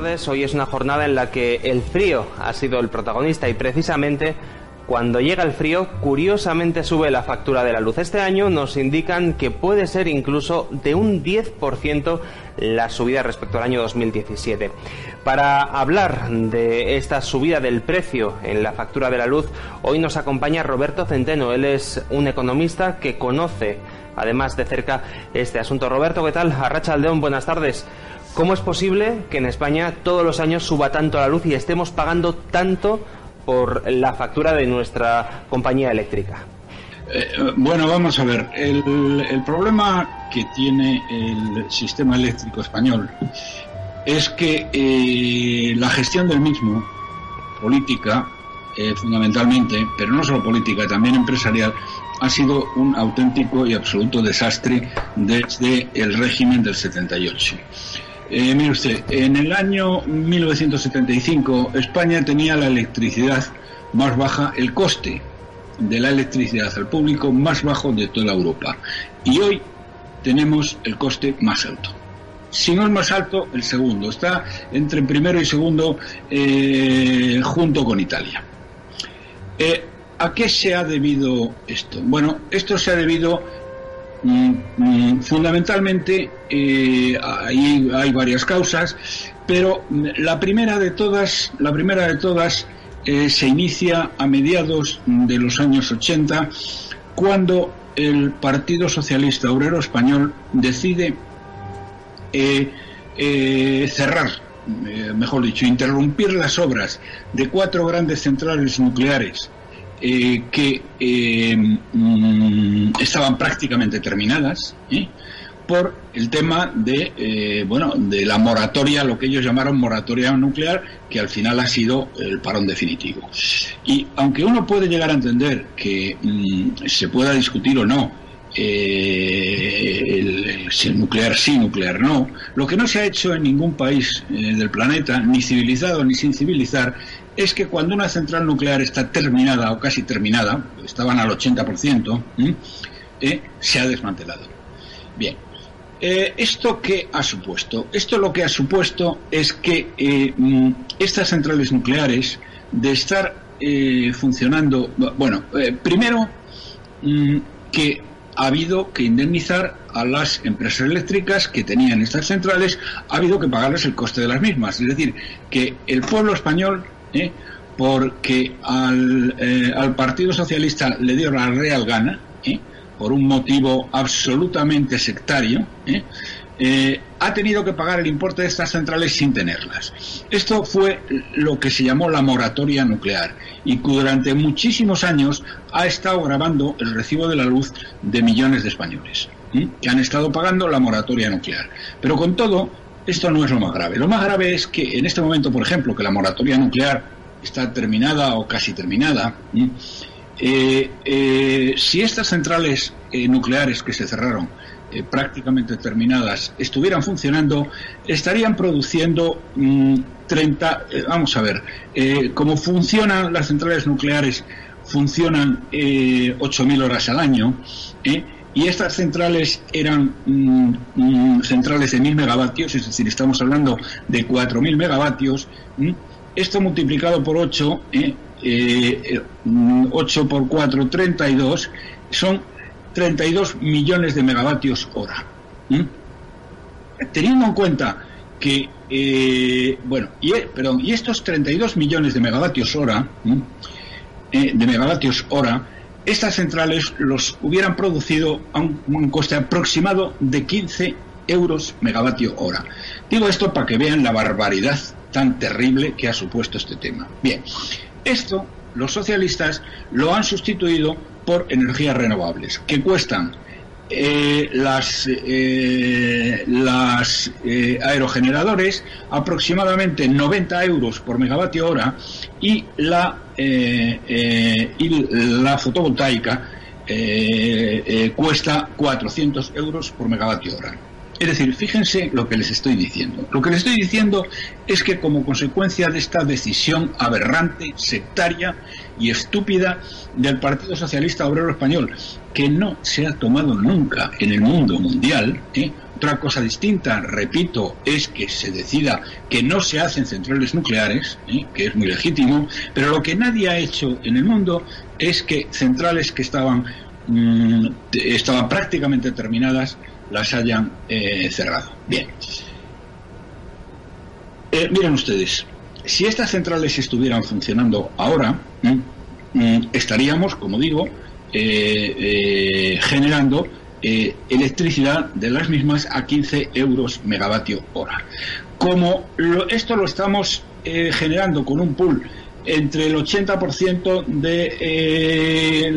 Tardes, hoy es una jornada en la que el frío ha sido el protagonista y precisamente cuando llega el frío, curiosamente sube la factura de la luz. Este año nos indican que puede ser incluso de un 10% la subida respecto al año 2017. Para hablar de esta subida del precio en la factura de la luz, hoy nos acompaña Roberto Centeno. Él es un economista que conoce además de cerca este asunto. Roberto, ¿qué tal? Arracha Aldeón, buenas tardes. ¿Cómo es posible que en España todos los años suba tanto la luz y estemos pagando tanto por la factura de nuestra compañía eléctrica? Eh, bueno, vamos a ver. El, problema que tiene el sistema eléctrico español es que eh, la gestión del mismo, política, eh, fundamentalmente, pero no solo política, también empresarial, ha sido un auténtico y absoluto desastre desde el régimen del 78. Eh, mire usted, en el año 1975 España tenía la electricidad más baja, el coste de la electricidad al público más bajo de toda Europa. Y hoy tenemos el coste más alto. Si no es más alto, el segundo. Está entre primero y segundo eh, junto con Italia. Eh, ¿A qué se ha debido esto? Bueno, esto se ha debido Mm, fundamentalmente eh, hay, varias causas, pero la primera de todas, la primera de todas eh, se inicia a mediados de los años 80, cuando el Partido Socialista Obrero Español decide eh, cerrar, mejor dicho, interrumpir las obras de cuatro grandes centrales nucleares eh, que eh, mm, estaban prácticamente terminadas ¿eh? por el tema de bueno de la moratoria lo que ellos llamaron moratoria nuclear que al final ha sido el parón definitivo y aunque uno puede llegar a entender que mm, se pueda discutir o no eh, el, nuclear sí, nuclear no. Lo que no se ha hecho en ningún país del planeta, ni civilizado ni sin civilizar, es que cuando una central nuclear está terminada o casi terminada, estaban al 80%, eh, se ha desmantelado. Bien, eh, ¿esto qué ha supuesto? Esto lo que ha supuesto es que eh, estas centrales nucleares, de estar funcionando, bueno, primero que ha habido que indemnizar a las empresas eléctricas que tenían estas centrales, ha habido que pagarles el coste de las mismas. Es decir, que el pueblo español ¿eh? porque al, eh, al, Partido Socialista le dio la real gana, ¿eh? por un motivo absolutamente sectario, ha tenido que pagar el importe de estas centrales sin tenerlas. Esto fue lo que se llamó la moratoria nuclear y que durante muchísimos años ha estado grabando el recibo de la luz de millones de españoles que han estado pagando la moratoria nuclear. Pero con todo, esto no es lo más grave. Lo más grave es que en este momento, por ejemplo, que la moratoria nuclear está terminada o casi terminada, eh, eh, si estas centrales eh, nucleares que se cerraron prácticamente terminadas estuvieran funcionando, estarían produciendo mmm, 30, eh, vamos a ver, como funcionan las centrales nucleares, funcionan 8.000 horas al año, y estas centrales eran mmm, mmm, centrales de 1.000 megavatios, es decir, estamos hablando de 4.000 megavatios, esto multiplicado por 8, eh, 8 por 4, 32, son 32 millones de megavatios hora. ¿Mm? Teniendo en cuenta que, eh, bueno, y, perdón, y estos 32 millones de megavatios hora, eh, de megavatios hora, estas centrales los hubieran producido a un, coste aproximado de 15 euros megavatio hora. Digo esto para que vean la barbaridad tan terrible que ha supuesto este tema. Bien, esto los socialistas lo han sustituido por energías renovables, que cuestan eh, las, eh, las eh, aerogeneradores aproximadamente 90 euros por megavatio hora y la, y la fotovoltaica cuesta 400 euros por megavatio hora. Es decir, fíjense lo que les estoy diciendo. Lo que les estoy diciendo es que como consecuencia de esta decisión aberrante, sectaria y estúpida del Partido Socialista Obrero Español, que no se ha tomado nunca en el mundo mundial, ¿eh? otra cosa distinta, repito, es que se decida que no se hacen centrales nucleares, ¿eh? que es muy legítimo, pero lo que nadie ha hecho en el mundo es que centrales que estaban, mm, estaban prácticamente terminadas las hayan eh, cerrado. Bien. Eh, miren ustedes, si estas centrales estuvieran funcionando ahora, estaríamos, como digo, eh, generando electricidad de las mismas a 15 euros megavatio hora. Como esto lo estamos generando con un pool entre el 80% de eh,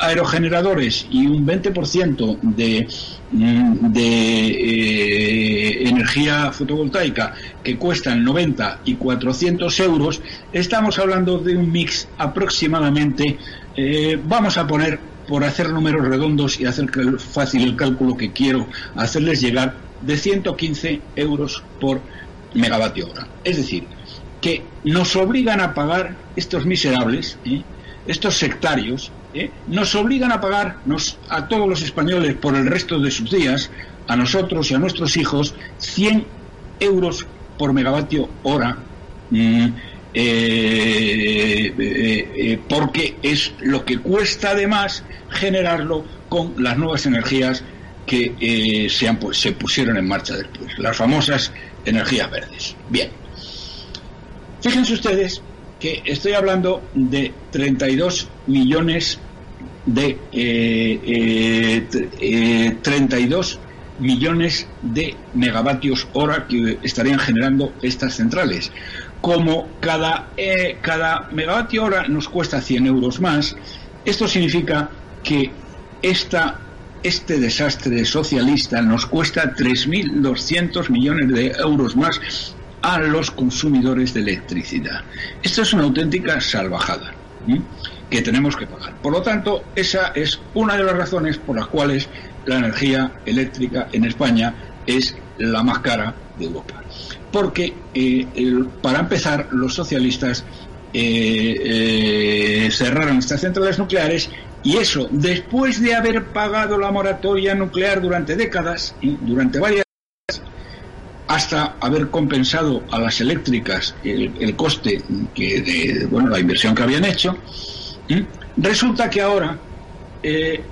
aerogeneradores y un 20% de, mm, eh, energía fotovoltaica que cuestan 90 y 400 euros, estamos hablando de un mix aproximadamente, eh, vamos a poner, por hacer números redondos y hacer fácil el cálculo que quiero hacerles llegar, de 115 euros por megavatio hora. Es decir, que nos obligan a pagar estos miserables, ¿eh? estos sectarios, ¿eh? nos obligan a pagar a todos los españoles por el resto de sus días, a nosotros y a nuestros hijos, 100 euros por megavatio hora, mm, eh, porque es lo que cuesta además generarlo con las nuevas energías que se, han, se pusieron en marcha después, las famosas energías verdes. Bien. Fíjense ustedes que estoy hablando de 32 millones de 32 eh, eh, millones de megavatios hora que estarían generando estas centrales. Como cada, eh, cada megavatio hora nos cuesta 100 euros más, esto significa que esta, este desastre socialista nos cuesta 3.200 millones de euros más a los consumidores de electricidad. Esto es una auténtica salvajada que tenemos que pagar. Por lo tanto, esa es una de las razones por las cuales la energía eléctrica en España es la más cara de Europa. Porque, eh, para empezar, los socialistas eh, eh, cerraron estas centrales nucleares y eso, después de haber pagado la moratoria nuclear durante décadas, durante varias hasta haber compensado a las eléctricas el, coste que de bueno la inversión que habían hecho resulta que ahora eh,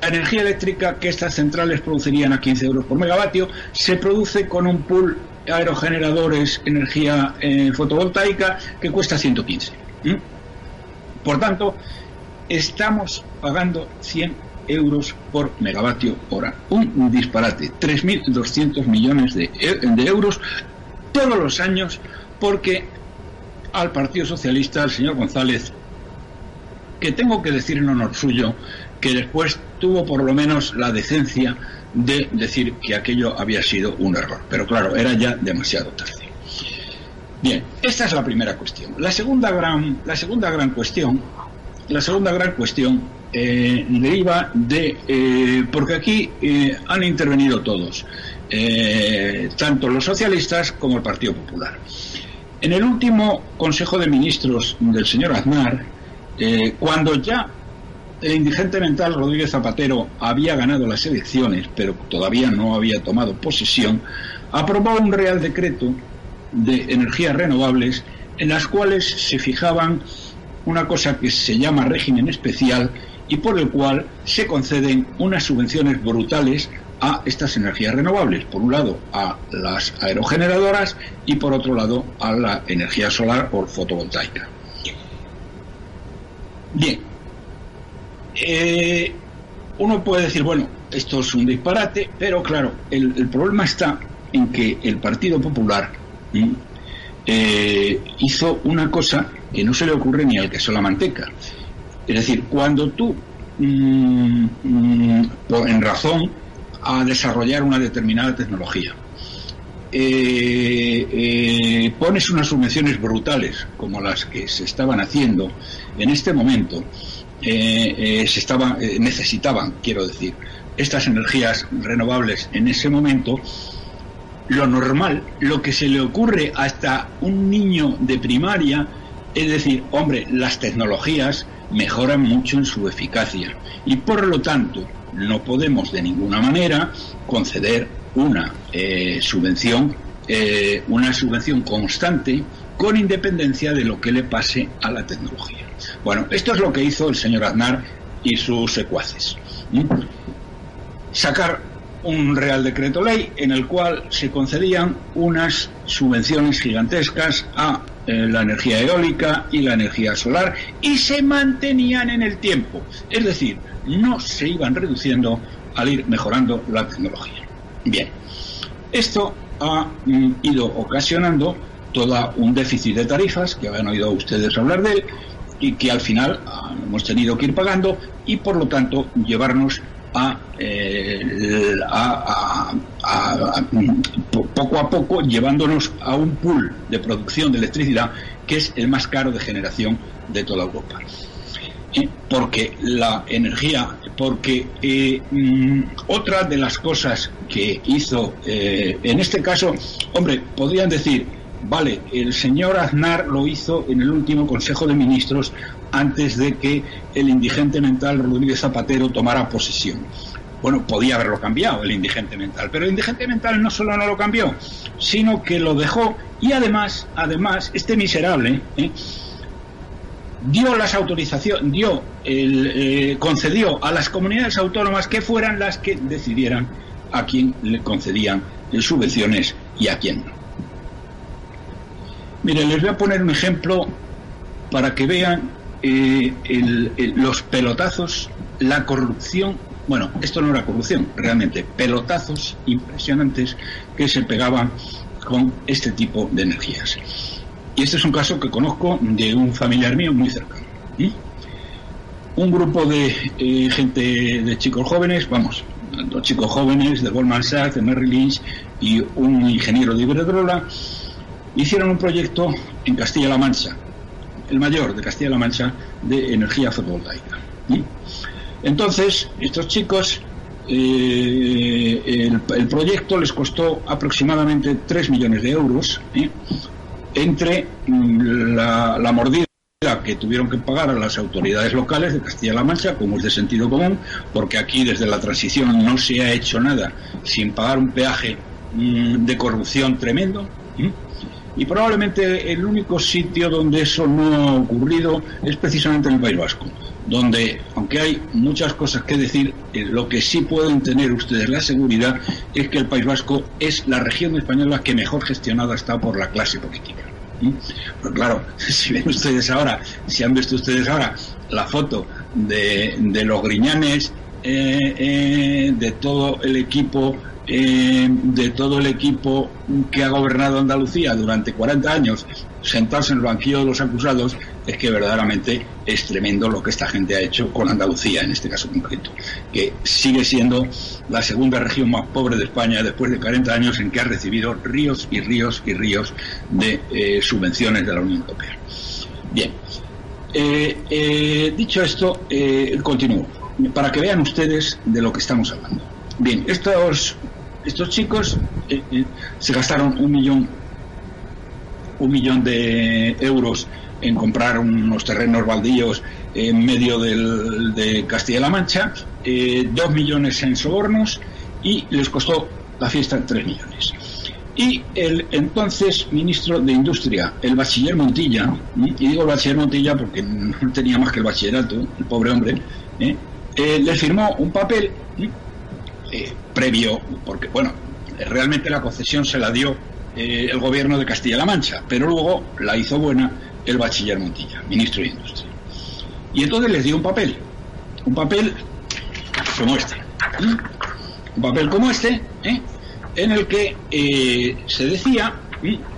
la energía eléctrica que estas centrales producirían a 15 euros por megavatio se produce con un pool aerogeneradores energía eh, fotovoltaica que cuesta 115 por tanto estamos pagando 100 euros por megavatio hora. Un disparate, 3.200 millones de, de euros todos los años porque al Partido Socialista, al señor González, que tengo que decir en honor suyo, que después tuvo por lo menos la decencia de decir que aquello había sido un error. Pero claro, era ya demasiado tarde. Bien, esta es la primera cuestión. La segunda gran, la segunda gran cuestión, la segunda gran cuestión eh, deriva de, eh, porque aquí eh, han intervenido todos, tanto los socialistas como el Partido Popular. En el último Consejo de Ministros del señor Aznar, cuando ya el indigente mental Rodríguez Zapatero había ganado las elecciones, pero todavía no había tomado posesión, aprobó un Real Decreto de energías renovables en las cuales se fijaban una cosa que se llama régimen especial y por el cual se conceden unas subvenciones brutales a estas energías renovables. Por un lado a las aerogeneradoras y por otro lado a la energía solar o fotovoltaica. Bien, eh, uno puede decir, bueno, esto es un disparate, pero claro, el, problema está en que el Partido Popular eh, hizo una cosa que no se le ocurre ni al que la manteca. Es decir, cuando tú mm, mm, en razón a desarrollar una determinada tecnología. Eh, eh, pones unas subvenciones brutales como las que se estaban haciendo en este momento, se estaban, necesitaban, quiero decir, estas energías renovables en ese momento, lo normal, lo que se le ocurre hasta un niño de primaria, es decir, hombre, las tecnologías mejoran mucho en su eficacia y por lo tanto no podemos de ninguna manera conceder una eh, subvención, eh, una subvención constante con independencia de lo que le pase a la tecnología. Bueno, esto es lo que hizo el señor Aznar y sus secuaces. Sacar un Real Decreto Ley en el cual se concedían unas subvenciones gigantescas a eh, la energía eólica y la energía solar y se mantenían en el tiempo. Es decir, no se iban reduciendo al ir mejorando la tecnología. Bien, esto ha mm, ido ocasionando todo un déficit de tarifas, que habían oído ustedes hablar de él, y que al final ah, hemos tenido que ir pagando y por lo tanto llevarnos eh, a, poco a poco llevándonos a un pool de producción de electricidad que es el más caro de generación de toda Europa. porque la energía, porque eh, mm, otra de las cosas que hizo, eh, en este caso, hombre, podrían decir, vale, el señor Aznar lo hizo en el último Consejo de Ministros antes de que el indigente mental Rodríguez Zapatero tomara posesión. Bueno, podía haberlo cambiado el indigente mental, pero el indigente mental no solo no lo cambió, sino que lo dejó y además, además, este miserable ¿eh? dio las autorizaciones, dio, el, eh, concedió a las comunidades autónomas que fueran las que decidieran a quién le concedían subvenciones y a quién no. Miren, les voy a poner un ejemplo para que vean eh, los pelotazos, la corrupción, bueno, esto no era corrupción, realmente, pelotazos impresionantes que se pegaban con este tipo de energías. Y este es un caso que conozco de un familiar mío muy cercano. Un grupo de eh, gente, de chicos jóvenes, vamos, dos chicos jóvenes de Goldman Sachs, de Merrill Lynch y un ingeniero de Iberdrola, hicieron un proyecto en Castilla-La Mancha, el mayor de Castilla-La Mancha de energía fotovoltaica. Entonces, estos chicos, eh, el, proyecto les costó aproximadamente 3 millones de euros entre mm, la, mordida que tuvieron que pagar a las autoridades locales de Castilla-La Mancha, como es de sentido común, porque aquí desde la transición no se ha hecho nada sin pagar un peaje mm, de corrupción tremendo. Y probablemente el único sitio donde eso no ha ocurrido es precisamente en el País Vasco, donde, aunque hay muchas cosas que decir, eh, lo que sí pueden tener ustedes la seguridad es que el País Vasco es la región española que mejor gestionada está por la clase política. Pero claro, si ven ustedes ahora, si han visto ustedes ahora la foto de, de los griñanes, eh, eh, de todo el equipo eh, de todo el equipo que ha gobernado Andalucía durante 40 años sentarse en el banquillo de los acusados es que verdaderamente es tremendo lo que esta gente ha hecho con Andalucía en este caso concreto, que sigue siendo la segunda región más pobre de España después de 40 años en que ha recibido ríos y ríos y ríos de eh, subvenciones de la Unión Europea. Bien, eh, dicho esto, continúo, para que vean ustedes de lo que estamos hablando. Bien, estos estos chicos eh, eh, se gastaron un millón un millón de euros en comprar unos terrenos baldíos en medio de Castilla-La Mancha, eh, dos millones en sobornos y les costó la fiesta tres millones. Y el entonces ministro de Industria, el bachiller Montilla, y digo el bachiller Montilla porque no tenía más que el bachillerato, el pobre hombre, le firmó un papel previo, porque bueno, realmente la concesión se la dio eh, el gobierno de Castilla-La Mancha, pero luego la hizo buena el bachiller Montilla, ministro de Industria. Y entonces les dio un papel, un papel como este, un papel como este, ¿eh? en el que eh, se decía,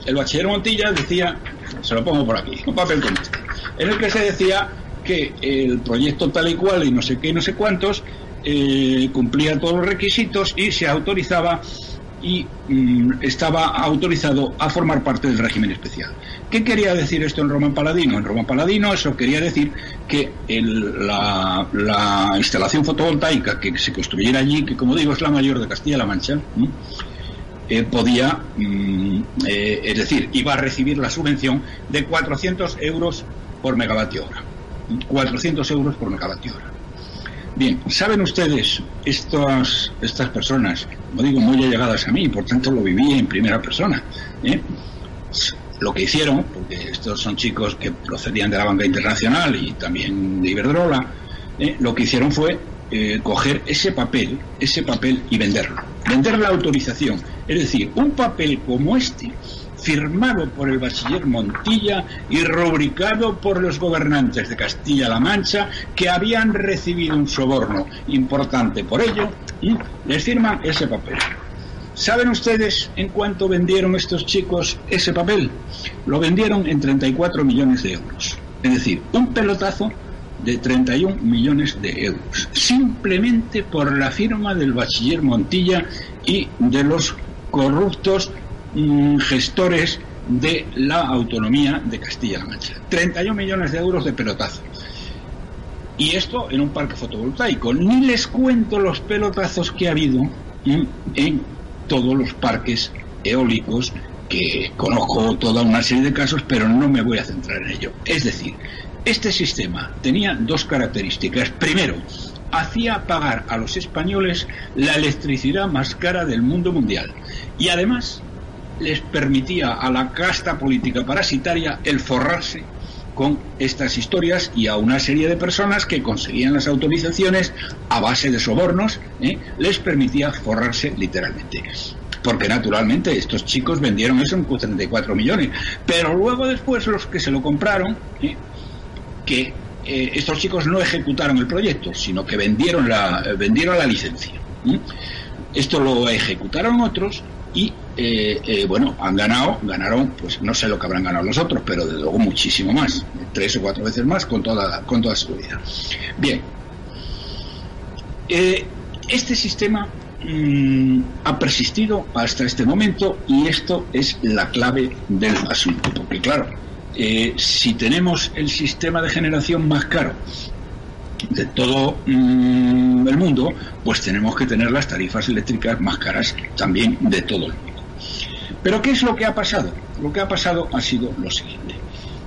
el bachiller Montilla decía, se lo pongo por aquí, un papel como este, en el que se decía que el proyecto tal y cual y no sé qué y no sé cuántos eh, cumplía todos los requisitos y se autorizaba y mm, estaba autorizado a formar parte del régimen especial. ¿Qué quería decir esto en Román Paladino? En Román Paladino eso quería decir que la, instalación fotovoltaica que se construyera allí, que como digo es la mayor de Castilla-La Mancha, eh, podía, mm, eh, es decir, iba a recibir la subvención de 400 euros por megavatio hora. 400 euros por megavatio hora. Bien, ¿saben ustedes, estas, estas personas, como digo, muy allegadas a mí, por tanto lo viví en primera persona, ¿eh? lo que hicieron, porque estos son chicos que procedían de la banca internacional y también de Iberdrola, ¿eh? lo que hicieron fue eh, coger ese papel, ese papel y venderlo, vender la autorización. Es decir, un papel como este, firmado por el bachiller Montilla y rubricado por los gobernantes de Castilla-La Mancha que habían recibido un soborno importante por ello y les firman ese papel. ¿Saben ustedes en cuánto vendieron estos chicos ese papel? Lo vendieron en 34 millones de euros. Es decir, un pelotazo de 31 millones de euros. Simplemente por la firma del bachiller Montilla y de los corruptos Mm, gestores de la autonomía de Castilla-La Mancha. 31 millones de euros de pelotazo. Y esto en un parque fotovoltaico. Ni les cuento los pelotazos que ha habido en, todos los parques eólicos que conozco toda una serie de casos, pero no me voy a centrar en ello. Es decir, este sistema tenía dos características. Primero, hacía pagar a los españoles la electricidad más cara del mundo mundial. Y además les permitía a la casta política parasitaria el forrarse con estas historias y a una serie de personas que conseguían las autorizaciones a base de sobornos, ¿eh? les permitía forrarse literalmente. Porque naturalmente estos chicos vendieron eso en 34 millones. Pero luego después los que se lo compraron, ¿eh? que eh, estos chicos no ejecutaron el proyecto, sino que vendieron la, vendieron la licencia. Esto lo ejecutaron otros y eh, eh, bueno, han ganado, ganaron, pues no sé lo que habrán ganado los otros, pero de luego muchísimo más, tres o cuatro veces más con toda, con toda seguridad. Bien, eh, este sistema mm, ha persistido hasta este momento y esto es la clave del asunto, porque claro, si tenemos el sistema de generación más caro de todo mm, el mundo, pues tenemos que tener las tarifas eléctricas más caras también de todo el mundo. Pero ¿qué es lo que ha pasado? Lo que ha pasado ha sido lo siguiente,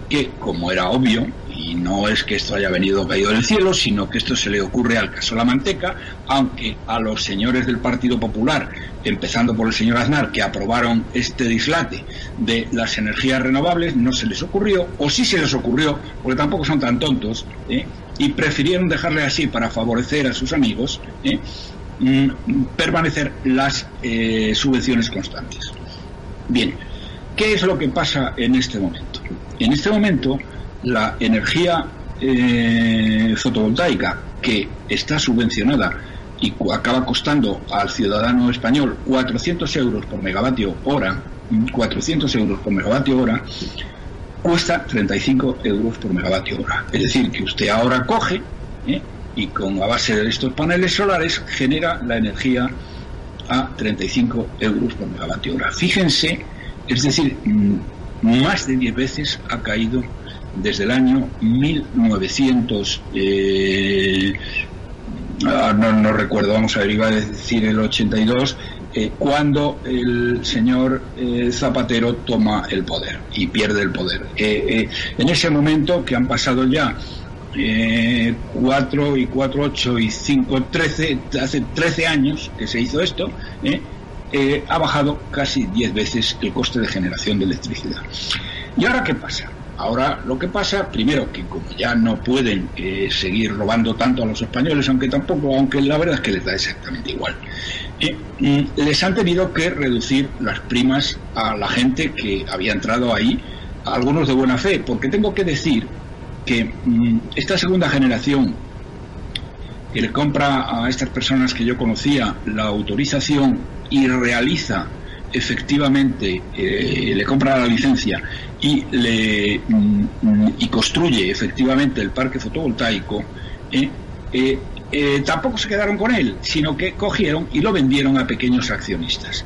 que como era obvio, y no es que esto haya venido caído del cielo, sino que esto se le ocurre al caso La Manteca, aunque a los señores del Partido Popular, empezando por el señor Aznar, que aprobaron este dislate de las energías renovables, no se les ocurrió, o sí se les ocurrió, porque tampoco son tan tontos, ¿eh? Y prefirieron dejarle así para favorecer a sus amigos, ¿eh? mm, permanecer las eh, subvenciones constantes. Bien, ¿qué es lo que pasa en este momento? En este momento, la energía eh, fotovoltaica que está subvencionada y acaba costando al ciudadano español 400 euros por megavatio hora, 400 euros por megavatio hora, cuesta 35 euros por megavatio hora. Es decir, que usted ahora coge ¿eh? y con a base de estos paneles solares genera la energía a 35 euros por megavatio hora. Fíjense, es decir, mm, más de 10 veces ha caído desde el año 1900. Eh, ah, no, recuerdo, vamos a ver, iba a decir el 82, eh, cuando el señor eh, Zapatero toma el poder y pierde el poder. en ese momento que han pasado ya eh, 4 y 4, 8 y 5, 13, hace 13 años que se hizo esto, ¿eh? Eh, ha bajado casi 10 veces el coste de generación de electricidad. ¿Y ahora qué pasa? Ahora lo que pasa, primero, que como ya no pueden eh, seguir robando tanto a los españoles, aunque tampoco, aunque la verdad es que les da exactamente igual, mm, les han tenido que reducir las primas a la gente que había entrado ahí, algunos de buena fe, porque tengo que decir que mm, esta segunda generación que le compra a estas personas que yo conocía la autorización y realiza efectivamente eh, le compra la licencia y le mm, y construye efectivamente el parque fotovoltaico, eh, eh, tampoco se quedaron con él, sino que cogieron y lo vendieron a pequeños accionistas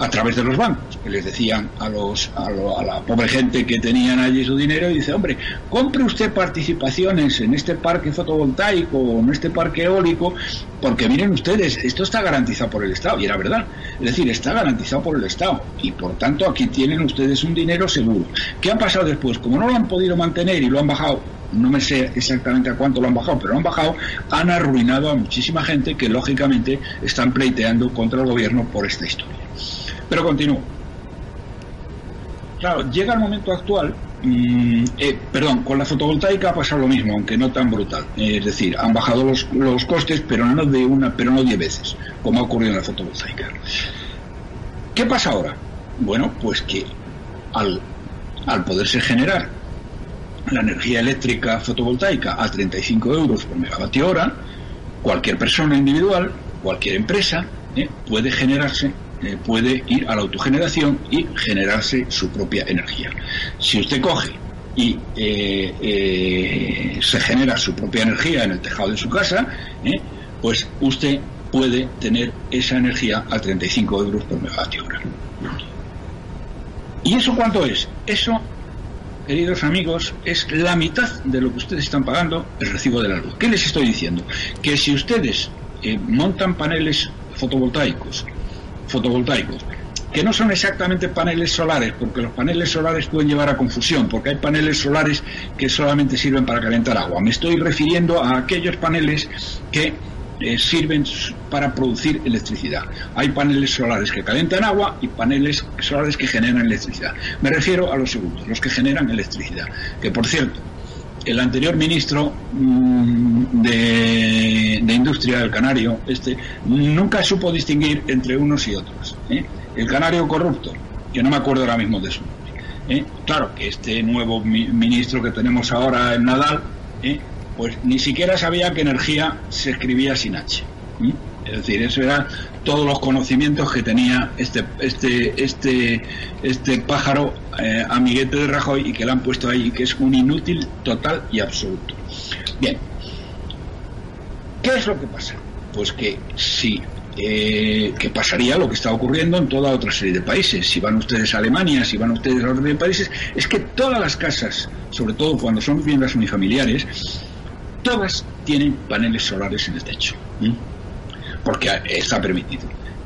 a través de los bancos, que les decían a, los, a, la pobre gente que tenían allí su dinero y dice, hombre, compre usted participaciones en este parque fotovoltaico o en este parque eólico, porque miren ustedes, esto está garantizado por el Estado, y era verdad, es decir, está garantizado por el Estado, y por tanto aquí tienen ustedes un dinero seguro. ¿Qué ha pasado después? Como no lo han podido mantener y lo han bajado no me sé exactamente a cuánto lo han bajado, pero lo han bajado, han arruinado a muchísima gente que lógicamente están pleiteando contra el gobierno por esta historia. Pero continúo. Claro, llega el momento actual, mm, eh, perdón, con la fotovoltaica ha pasado lo mismo, aunque no tan brutal. es decir, han bajado los, los, costes, pero no de una, pero no diez veces, como ha ocurrido en la fotovoltaica. ¿Qué pasa ahora? Bueno, pues que al, al poderse generar la energía eléctrica fotovoltaica a 35 euros por megavatio hora, cualquier persona individual, cualquier empresa, eh, puede generarse eh, puede ir a la autogeneración y generarse su propia energía. Si usted coge y eh, eh, se genera su propia energía en el tejado de su casa, pues usted puede tener esa energía a 35 euros por megavatio hora. ¿Y eso cuánto es? Eso, queridos amigos, es la mitad de lo que ustedes están pagando el recibo de la luz. ¿Qué les estoy diciendo? Que si ustedes montan paneles fotovoltaicos fotovoltaicos, que no son exactamente paneles solares, porque los paneles solares pueden llevar a confusión, porque hay paneles solares que solamente sirven para calentar agua. Me estoy refiriendo a aquellos paneles que eh, sirven para producir electricidad. Hay paneles solares que calentan agua y paneles solares que generan electricidad. Me refiero a los segundos, los que generan electricidad. Que por cierto, el anterior ministro mm, de, Industria, del Canario, este, nunca supo distinguir entre unos y otros. ¿eh? El Canario corrupto, que no me acuerdo ahora mismo de su nombre. ¿eh? Claro que este nuevo ministro que tenemos ahora, el Nadal, ¿eh? pues ni siquiera sabía que energía se escribía sin H. Es decir, eso eran todos los conocimientos que tenía este, este, este, este pájaro eh, amiguete de Rajoy y que le han puesto ahí, que es un inútil total y absoluto. Bien, ¿qué es lo que pasa? Pues que si eh, que pasaría lo que está ocurriendo en toda otra serie de países. Si van ustedes a Alemania, si van ustedes a otros países, es que todas las casas, sobre todo cuando son viviendas unifamiliares, todas tienen paneles solares en el techo porque está permitido.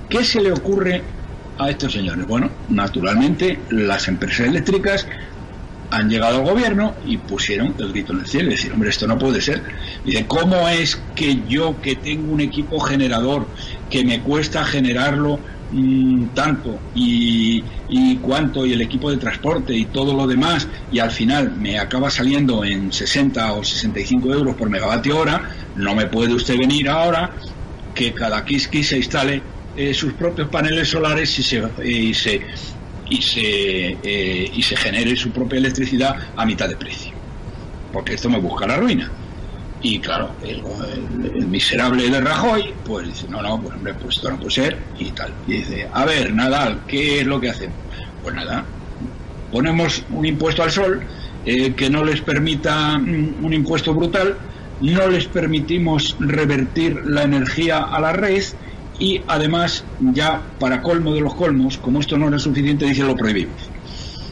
¿Qué se le ocurre a estos señores? Bueno, naturalmente las empresas eléctricas han llegado al gobierno y pusieron el grito en el cielo decir, hombre, esto no puede ser. Dice, ¿cómo es que yo que tengo un equipo generador que me cuesta generarlo mm, tanto y cuánto y el equipo de transporte y todo lo demás y al final me acaba saliendo en 60 o 65 euros por megavatio hora, no me puede usted venir ahora que cada Kiski se instale eh, sus propios paneles solares y se, y se, y se, eh, y se genere su propia electricidad a mitad de precio. Porque esto me busca la ruina. Y claro, el, miserable de Rajoy, pues dice, no, no, pues hombre, pues esto no puede ser y tal. Y dice, a ver, Nadal, ¿qué es lo que hacemos? Pues nada, ponemos un impuesto al sol eh, que no les permita mm, un impuesto brutal no les permitimos revertir la energía a la red y además ya para colmo de los colmos, como esto no era suficiente, dice lo prohibimos.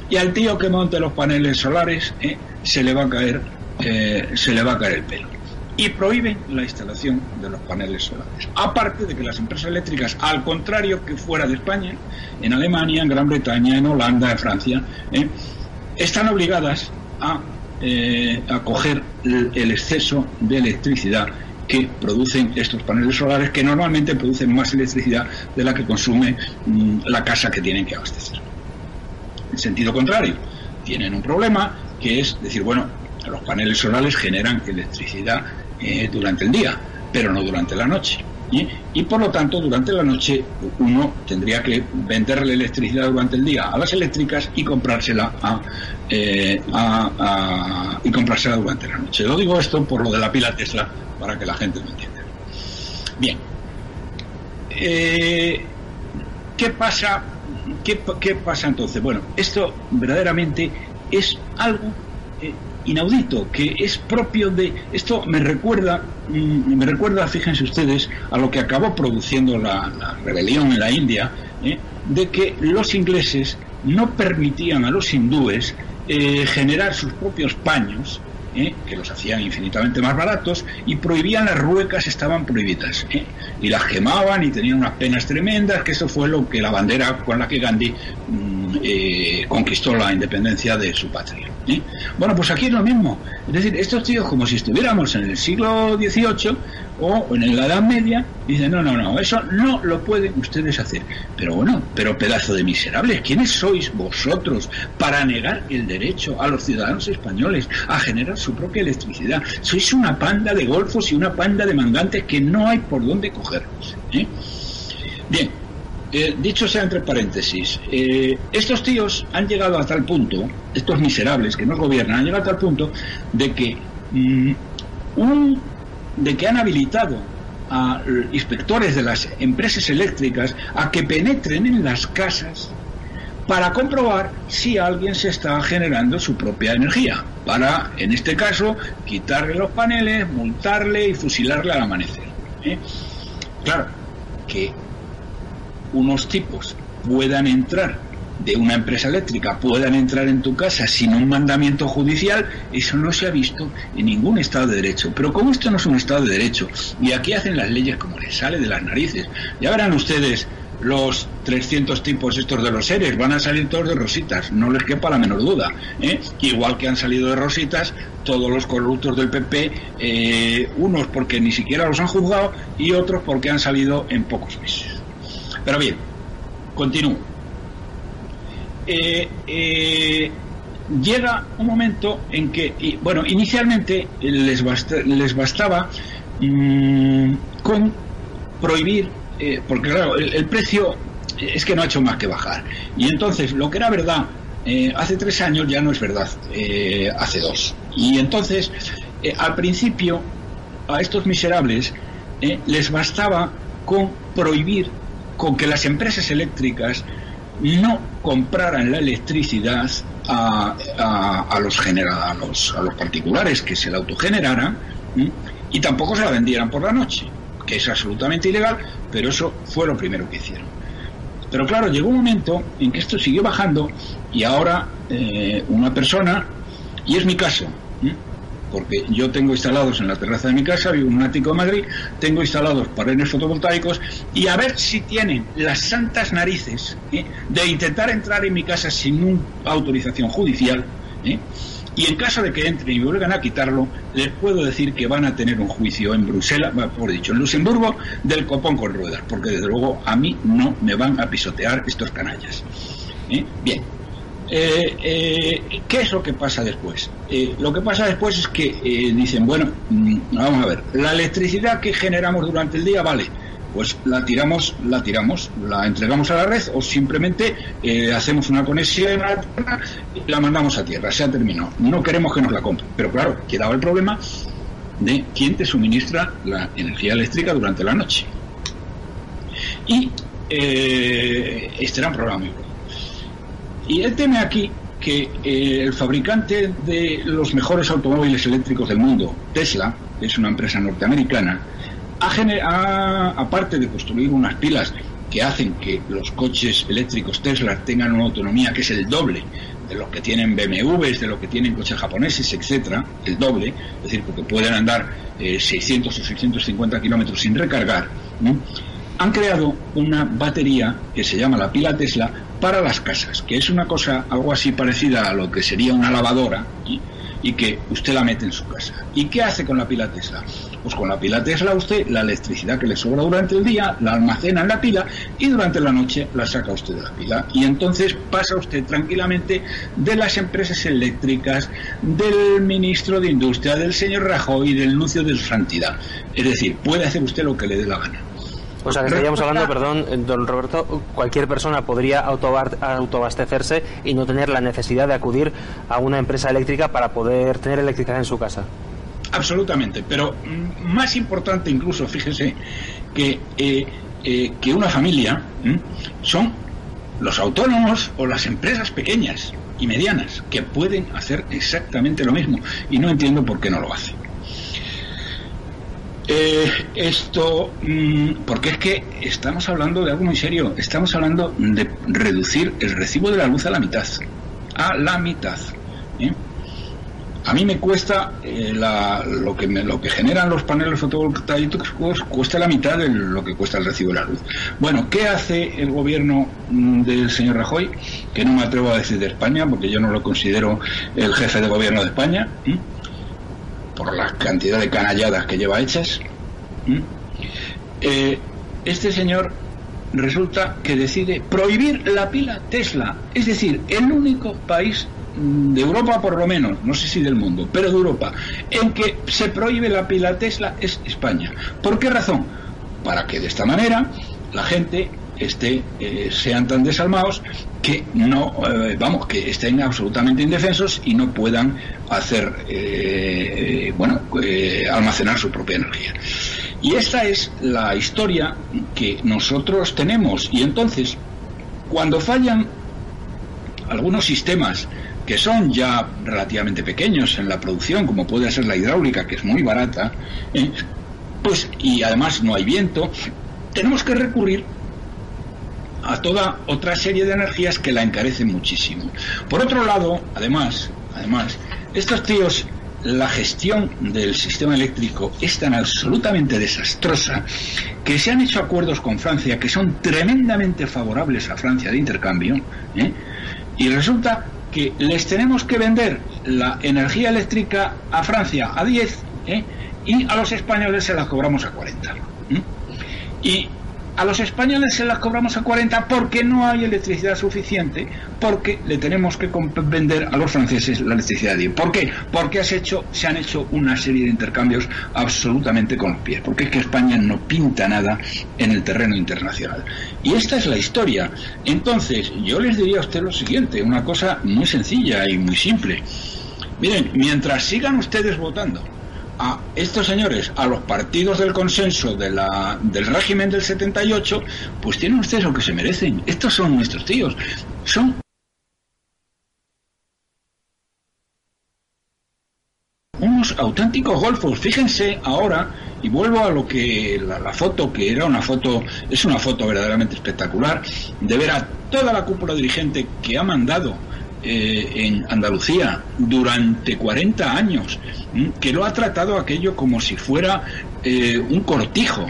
Y al tío que monte los paneles solares eh, se le va a caer eh, se le va a caer el pelo. Y prohíben la instalación de los paneles solares. Aparte de que las empresas eléctricas, al contrario que fuera de España, en Alemania, en Gran Bretaña, en Holanda, en Francia, eh, están obligadas a eh, acoger el, exceso de electricidad que producen estos paneles solares, que normalmente producen más electricidad de la que consume mm, la casa que tienen que abastecer. En sentido contrario, tienen un problema que es decir, bueno, los paneles solares generan electricidad eh, durante el día, pero no durante la noche. Y por lo tanto, durante la noche uno tendría que vender la electricidad durante el día a las eléctricas y comprársela eh, y comprársela durante la noche. Lo digo esto por lo de la pila Tesla para que la gente lo entienda. Bien. Eh, ¿Qué pasa ¿qué, ¿qué, pasa entonces? Bueno, esto verdaderamente es algo inaudito, que es propio de... Esto me recuerda, mm, me recuerda, fíjense ustedes, a lo que acabó produciendo la, rebelión en la India, ¿eh? de que los ingleses no permitían a los hindúes eh, generar sus propios paños, ¿eh? que los hacían infinitamente más baratos, y prohibían las ruecas, estaban prohibidas. Y las quemaban y tenían unas penas tremendas, que eso fue lo que la bandera con la que Gandhi mm, eh, conquistó la independencia de su patria. Bueno, pues aquí es lo mismo. Es decir, estos tíos, como si estuviéramos en el siglo XVIII, o en la Edad Media, dicen, no, no, no, eso no lo pueden ustedes hacer. Pero bueno, pero pedazo de miserables, ¿quiénes sois vosotros para negar el derecho a los ciudadanos españoles a generar su propia electricidad? Sois una panda de golfos y una panda de mangantes que no hay por dónde cogerlos. ¿eh? Bien, eh, dicho sea entre paréntesis, eh, estos tíos han llegado a tal punto, estos miserables que nos gobiernan, han llegado a tal punto de que mm, de que han habilitado a inspectores de las empresas eléctricas a que penetren en las casas para comprobar si alguien se está generando su propia energía, para, en este caso, quitarle los paneles, multarle y fusilarle al amanecer. ¿eh? Claro, que unos tipos puedan entrar de una empresa eléctrica puedan entrar en tu casa sin un mandamiento judicial, eso no se ha visto en ningún Estado de Derecho. Pero como esto no es un Estado de Derecho, y aquí hacen las leyes como les sale de las narices, ya verán ustedes los 300 tipos estos de los seres, van a salir todos de rositas, no les quepa la menor duda. ¿eh? Igual que han salido de rositas todos los corruptos del PP, eh, unos porque ni siquiera los han juzgado y otros porque han salido en pocos meses. Pero bien, continúo. Eh, eh, llega un momento en que, bueno, inicialmente les, les bastaba mm, con prohibir, eh, porque claro, el, precio es que no ha hecho más que bajar. Y entonces, lo que era verdad hace tres años ya no es verdad, hace dos. Y entonces, al principio, a estos miserables les bastaba con prohibir, con que las empresas eléctricas no compraran la electricidad a, a, los, a, los, a los particulares que se la autogeneraran y tampoco se la vendieran por la noche, que es absolutamente ilegal, pero eso fue lo primero que hicieron. Pero claro, llegó un momento en que esto siguió bajando y ahora eh, una persona, y es mi caso, porque yo tengo instalados en la terraza de mi casa, vivo en un ático de Madrid, tengo instalados paneles fotovoltaicos y a ver si tienen las santas narices ¿eh? de intentar entrar en mi casa sin una autorización judicial. ¿eh? Y en caso de que entren y vuelvan a quitarlo, les puedo decir que van a tener un juicio en Bruselas, por dicho, en Luxemburgo, del copón con ruedas, porque desde luego a mí no me van a pisotear estos canallas. ¿eh? Bien, eh, eh, ¿Qué es lo que pasa después? Eh, lo que pasa después es que dicen, bueno, mm, vamos a ver, la electricidad que generamos durante el día, vale, pues la tiramos, la tiramos, la entregamos a la red o simplemente hacemos una conexión y la mandamos a tierra, se ha terminado. No queremos que nos la compren, pero claro, quedaba el problema de quién te suministra la energía eléctrica durante la noche. Y este era un problema muy y él teme aquí que eh, el fabricante de los mejores automóviles eléctricos del mundo, Tesla, que es una empresa norteamericana, ha aparte de construir unas pilas que hacen que los coches eléctricos Tesla tengan una autonomía que es el doble de lo que tienen BMWs, de lo que tienen coches japoneses, etcétera, el doble, es decir, porque pueden andar 600 eh, o 650 kilómetros sin recargar, han creado una batería que se llama la pila Tesla para las casas, que es una cosa algo así parecida a lo que sería una lavadora y que usted la mete en su casa. ¿Y qué hace con la pila Tesla? Pues con la pila Tesla usted la electricidad que le sobra durante el día la almacena en la pila y durante la noche la saca usted de la pila. Y entonces pasa usted tranquilamente de las empresas eléctricas, del ministro de Industria, del señor Rajoy y del nuncio de santidad. Es decir, puede hacer usted lo que le dé la gana. O sea, que estaríamos hablando, perdón, eh, don Roberto, cualquier persona podría autoabastecerse y no tener la necesidad de acudir a una empresa eléctrica para poder tener electricidad en su casa. Absolutamente, pero mm, más importante incluso, fíjese, que, eh, eh, que una familia son los autónomos o las empresas pequeñas y medianas que pueden hacer exactamente lo mismo y no entiendo por qué no lo hacen. Eh, esto, mm, porque es que estamos hablando de algo muy serio, estamos hablando de reducir el recibo de la luz a la mitad, a la mitad. ¿eh? A mí me cuesta eh, lo, que lo que generan los paneles fotovoltaicos cuesta la mitad de lo que cuesta el recibo de la luz. Bueno, ¿qué hace el gobierno mm, del señor Rajoy? Que no me atrevo a decir de España, porque yo no lo considero el jefe de gobierno de España, por la cantidad de canalladas que lleva hechas. Eh, este señor resulta que decide prohibir la pila Tesla, es decir, el único país de Europa por lo menos, no sé si del mundo, pero de Europa, en que se prohíbe la pila Tesla es España. ¿Por qué razón? Para que de esta manera la gente esté, eh, sean tan desalmados que no, eh, vamos, que estén absolutamente indefensos y no puedan hacer, eh, bueno, almacenar su propia energía. Y esta es la historia que nosotros tenemos. Y entonces, cuando fallan algunos sistemas que son ya relativamente pequeños en la producción, como puede ser la hidráulica, que es muy barata, pues y además no hay viento, tenemos que recurrir a toda otra serie de energías que la encarecen muchísimo. Por otro lado, además, además, estos tíos la gestión del sistema eléctrico es tan absolutamente desastrosa que se han hecho acuerdos con Francia que son tremendamente favorables a Francia de intercambio ¿eh? y resulta que les tenemos que vender la energía eléctrica a Francia a 10 ¿eh? y a los españoles se la cobramos a 40. Y a los españoles se las cobramos a 40 porque no hay electricidad suficiente, porque le tenemos que vender a los franceses la electricidad de ¿Por qué? Porque se han hecho una serie de intercambios absolutamente con los pies, porque es que España no pinta nada en el terreno internacional. Y esta es la historia. Entonces, yo les diría a usted lo siguiente, una cosa muy sencilla y muy simple. Miren, mientras sigan ustedes votando a estos señores, a los partidos del consenso de la, del régimen del 78, pues tienen ustedes lo que se merecen. Estos son nuestros tíos. Son unos auténticos golfos. Fíjense ahora, y vuelvo a lo que la, la, foto, que era una foto, es una foto verdaderamente espectacular, de ver a toda la cúpula dirigente que ha mandado eh, en Andalucía durante 40 años, que lo ha tratado aquello como si fuera eh, un cortijo,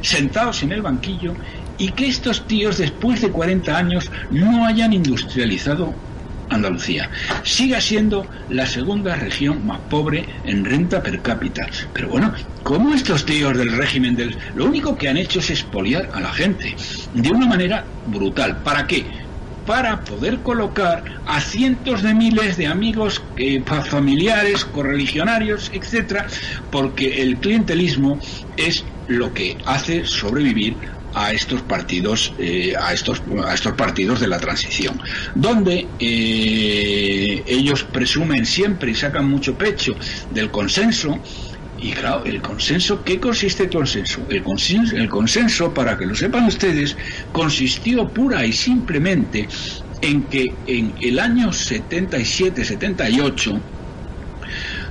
sentados en el banquillo, y que estos tíos después de 40 años no hayan industrializado Andalucía. Siga siendo la segunda región más pobre en renta per cápita. Pero bueno, ¿cómo estos tíos del régimen del... Lo único que han hecho es expoliar a la gente de una manera brutal. ¿Para qué? Para poder colocar a cientos de miles de amigos, eh, familiares, correligionarios, etcétera, porque el clientelismo es lo que hace sobrevivir a estos partidos eh, a estos partidos de la transición donde eh, ellos presumen siempre y sacan mucho pecho del consenso y claro, el consenso, ¿qué consiste el consenso? El consenso, el consenso, para que lo sepan ustedes, consistió pura y simplemente en que en el año 77-78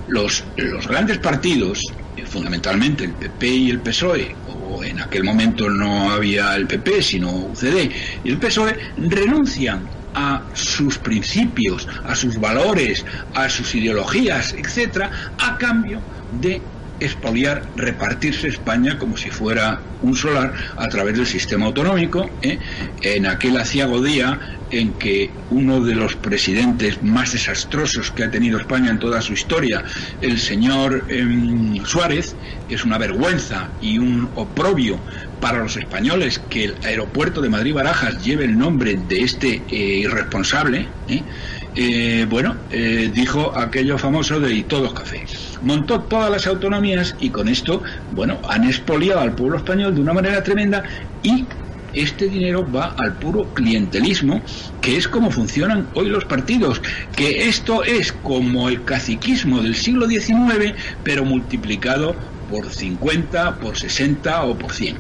los, los grandes partidos, eh, fundamentalmente el PP y el PSOE, o en aquel momento no había el PP, sino UCD y el PSOE, renuncian a sus principios, a sus valores, a sus ideologías, etcétera, a cambio de expoliar, repartirse España como si fuera un solar a través del sistema autonómico, ¿eh? en aquel aciago día en que uno de los presidentes más desastrosos que ha tenido España en toda su historia, el señor em, Suárez, es una vergüenza y un oprobio para los españoles que el aeropuerto de Madrid-Barajas lleve el nombre de este eh, irresponsable, ¿eh? Bueno, dijo aquello famoso de y todos café. Montó todas las autonomías y con esto, bueno, han expoliado al pueblo español de una manera tremenda y este dinero va al puro clientelismo, que es como funcionan hoy los partidos, que esto es como el caciquismo del siglo XIX, pero multiplicado por 50, por 60 o por 100.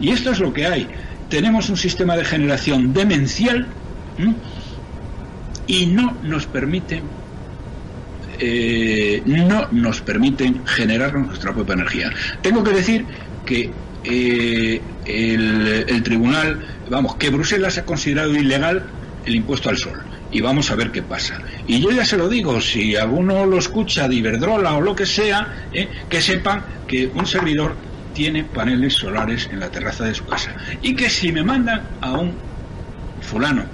Y esto es lo que hay tenemos un sistema de generación demencial y no nos permite eh, no nos permiten generar nuestra propia energía. Tengo que decir que eh, el, tribunal, vamos, que Bruselas ha considerado ilegal el impuesto al sol y vamos a ver qué pasa. Y yo ya se lo digo, si alguno lo escucha de Iberdrola o lo que sea, eh, que sepan que un servidor tiene paneles solares en la terraza de su casa y que si me mandan a un fulano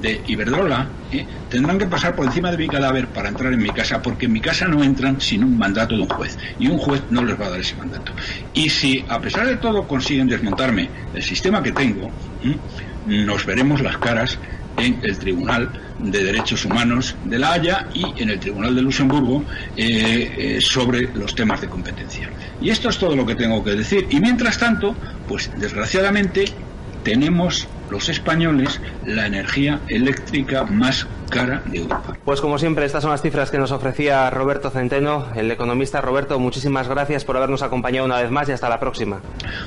de Iberdrola ¿eh? tendrán que pasar por encima de mi cadáver para entrar en mi casa, porque en mi casa no entran sin un mandato de un juez, y un juez no les va a dar ese mandato. Y si a pesar de todo consiguen desmontarme el sistema que tengo, nos veremos las caras en el Tribunal de Derechos Humanos de La Haya y en el Tribunal de Luxemburgo eh, eh, sobre los temas de competencia. Y esto es todo lo que tengo que decir. Y mientras tanto, pues desgraciadamente tenemos los españoles la energía eléctrica más cara de Europa. Pues como siempre, estas son las cifras que nos ofrecía Roberto Centeno, el economista. Roberto, muchísimas gracias por habernos acompañado una vez más y hasta la próxima.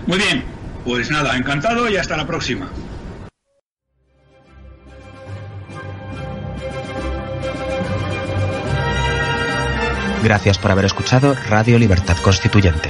Muy bien, pues nada, encantado y hasta la próxima. Gracias por haber escuchado Radio Libertad Constituyente.